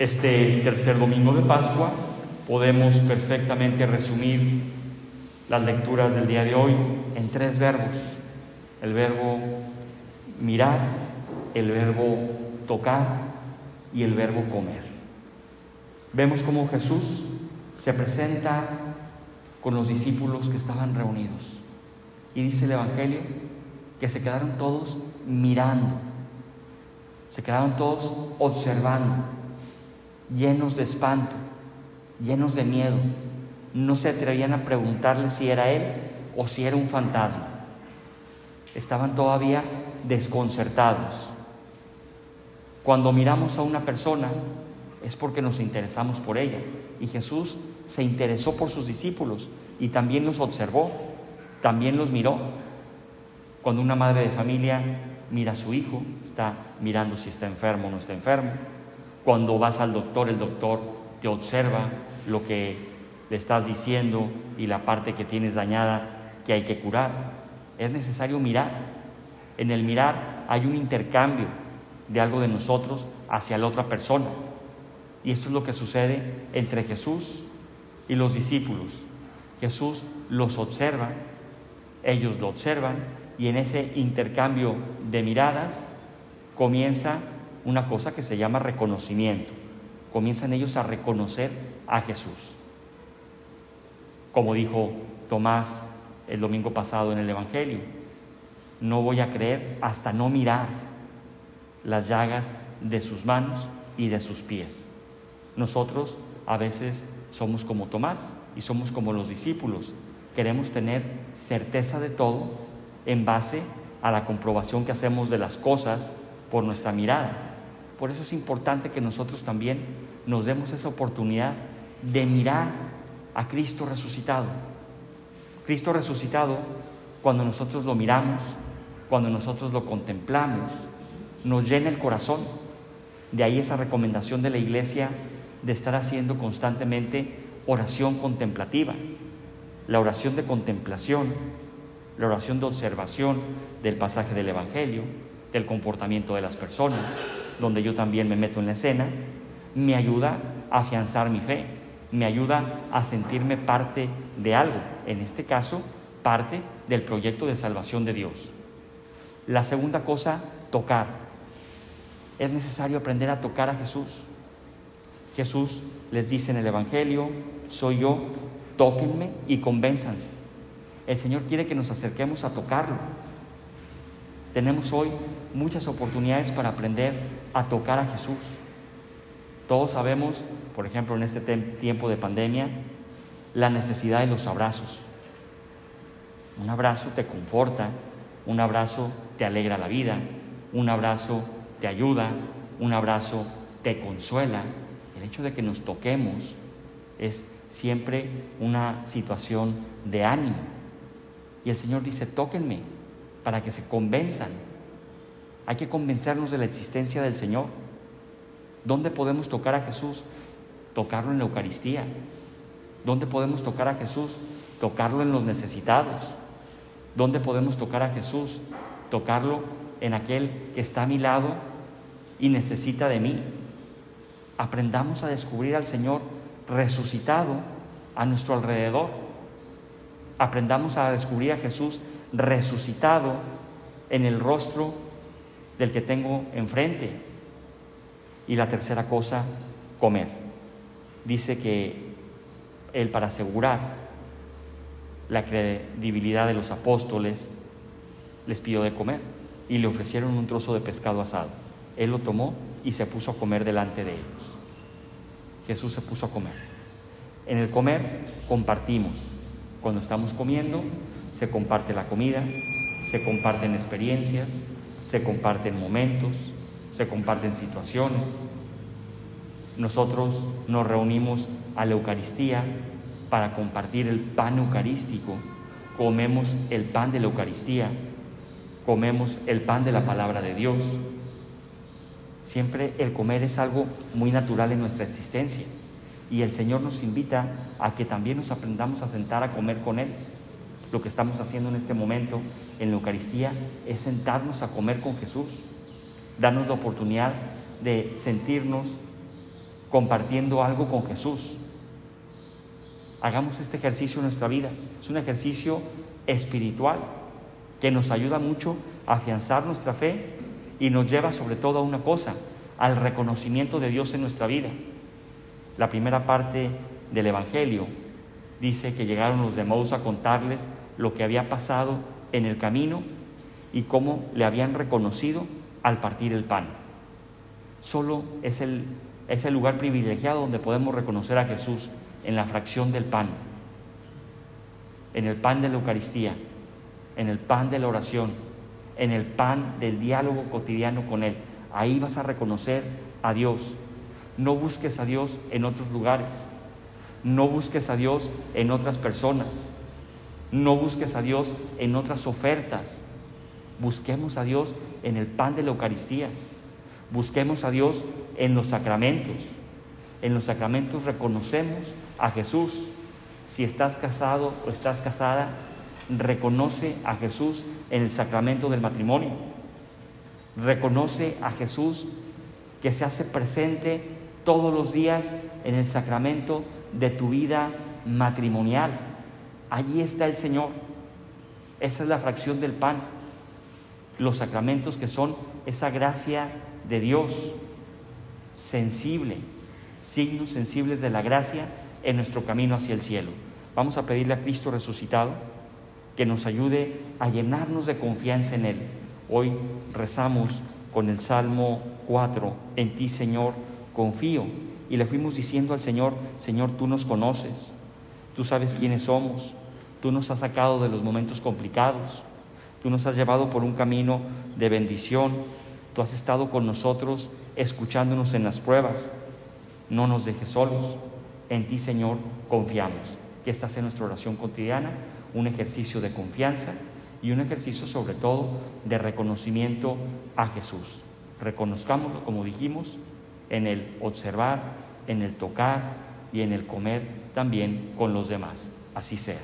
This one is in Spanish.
Este tercer domingo de Pascua podemos perfectamente resumir las lecturas del día de hoy en tres verbos. El verbo mirar, el verbo tocar y el verbo comer. Vemos cómo Jesús se presenta con los discípulos que estaban reunidos. Y dice el Evangelio que se quedaron todos mirando, se quedaron todos observando, llenos de espanto, llenos de miedo. No se atrevían a preguntarle si era él o si era un fantasma. Estaban todavía desconcertados. Cuando miramos a una persona es porque nos interesamos por ella. Y Jesús se interesó por sus discípulos y también los observó, también los miró. Cuando una madre de familia mira a su hijo, está mirando si está enfermo o no está enfermo. Cuando vas al doctor, el doctor te observa lo que le estás diciendo y la parte que tienes dañada que hay que curar. Es necesario mirar. En el mirar hay un intercambio de algo de nosotros hacia la otra persona. Y esto es lo que sucede entre Jesús y los discípulos. Jesús los observa, ellos lo observan y en ese intercambio de miradas comienza una cosa que se llama reconocimiento. Comienzan ellos a reconocer a Jesús. Como dijo Tomás el domingo pasado en el Evangelio, no voy a creer hasta no mirar las llagas de sus manos y de sus pies. Nosotros a veces somos como Tomás y somos como los discípulos. Queremos tener certeza de todo en base a la comprobación que hacemos de las cosas por nuestra mirada. Por eso es importante que nosotros también nos demos esa oportunidad de mirar a Cristo resucitado. Cristo resucitado, cuando nosotros lo miramos, cuando nosotros lo contemplamos, nos llena el corazón. De ahí esa recomendación de la iglesia de estar haciendo constantemente oración contemplativa. La oración de contemplación, la oración de observación del pasaje del Evangelio, del comportamiento de las personas, donde yo también me meto en la escena, me ayuda a afianzar mi fe, me ayuda a sentirme parte de algo, en este caso, parte del proyecto de salvación de Dios. La segunda cosa, tocar. Es necesario aprender a tocar a Jesús. Jesús les dice en el Evangelio, soy yo, tóquenme y convénzanse. El Señor quiere que nos acerquemos a tocarlo. Tenemos hoy muchas oportunidades para aprender a tocar a Jesús. Todos sabemos, por ejemplo, en este tiempo de pandemia, la necesidad de los abrazos. Un abrazo te conforta, un abrazo te alegra la vida, un abrazo te ayuda, un abrazo te consuela. El hecho de que nos toquemos es siempre una situación de ánimo. Y el Señor dice, tóquenme para que se convenzan. Hay que convencernos de la existencia del Señor. ¿Dónde podemos tocar a Jesús? Tocarlo en la Eucaristía. ¿Dónde podemos tocar a Jesús? Tocarlo en los necesitados. ¿Dónde podemos tocar a Jesús? Tocarlo en aquel que está a mi lado y necesita de mí. Aprendamos a descubrir al Señor resucitado a nuestro alrededor. Aprendamos a descubrir a Jesús resucitado en el rostro del que tengo enfrente. Y la tercera cosa, comer. Dice que Él para asegurar la credibilidad de los apóstoles les pidió de comer y le ofrecieron un trozo de pescado asado. Él lo tomó y se puso a comer delante de ellos. Jesús se puso a comer. En el comer compartimos. Cuando estamos comiendo, se comparte la comida, se comparten experiencias, se comparten momentos, se comparten situaciones. Nosotros nos reunimos a la Eucaristía para compartir el pan eucarístico. Comemos el pan de la Eucaristía, comemos el pan de la palabra de Dios, Siempre el comer es algo muy natural en nuestra existencia y el Señor nos invita a que también nos aprendamos a sentar a comer con Él. Lo que estamos haciendo en este momento en la Eucaristía es sentarnos a comer con Jesús, darnos la oportunidad de sentirnos compartiendo algo con Jesús. Hagamos este ejercicio en nuestra vida. Es un ejercicio espiritual que nos ayuda mucho a afianzar nuestra fe y nos lleva sobre todo a una cosa, al reconocimiento de Dios en nuestra vida. La primera parte del Evangelio dice que llegaron los de a contarles lo que había pasado en el camino y cómo le habían reconocido al partir el pan. Solo es el, es el lugar privilegiado donde podemos reconocer a Jesús en la fracción del pan, en el pan de la Eucaristía, en el pan de la oración, en el pan del diálogo cotidiano con Él. Ahí vas a reconocer a Dios. No busques a Dios en otros lugares. No busques a Dios en otras personas. No busques a Dios en otras ofertas. Busquemos a Dios en el pan de la Eucaristía. Busquemos a Dios en los sacramentos. En los sacramentos reconocemos a Jesús. Si estás casado o estás casada, reconoce a Jesús en el sacramento del matrimonio. Reconoce a Jesús que se hace presente todos los días en el sacramento de tu vida matrimonial. Allí está el Señor. Esa es la fracción del pan. Los sacramentos que son esa gracia de Dios sensible, signos sensibles de la gracia en nuestro camino hacia el cielo. Vamos a pedirle a Cristo resucitado que nos ayude a llenarnos de confianza en Él. Hoy rezamos con el Salmo 4, en ti Señor confío. Y le fuimos diciendo al Señor, Señor, tú nos conoces, tú sabes quiénes somos, tú nos has sacado de los momentos complicados, tú nos has llevado por un camino de bendición, tú has estado con nosotros escuchándonos en las pruebas, no nos dejes solos, en ti Señor confiamos. Que esta sea nuestra oración cotidiana un ejercicio de confianza y un ejercicio sobre todo de reconocimiento a Jesús. Reconozcámoslo, como dijimos, en el observar, en el tocar y en el comer también con los demás. Así sea.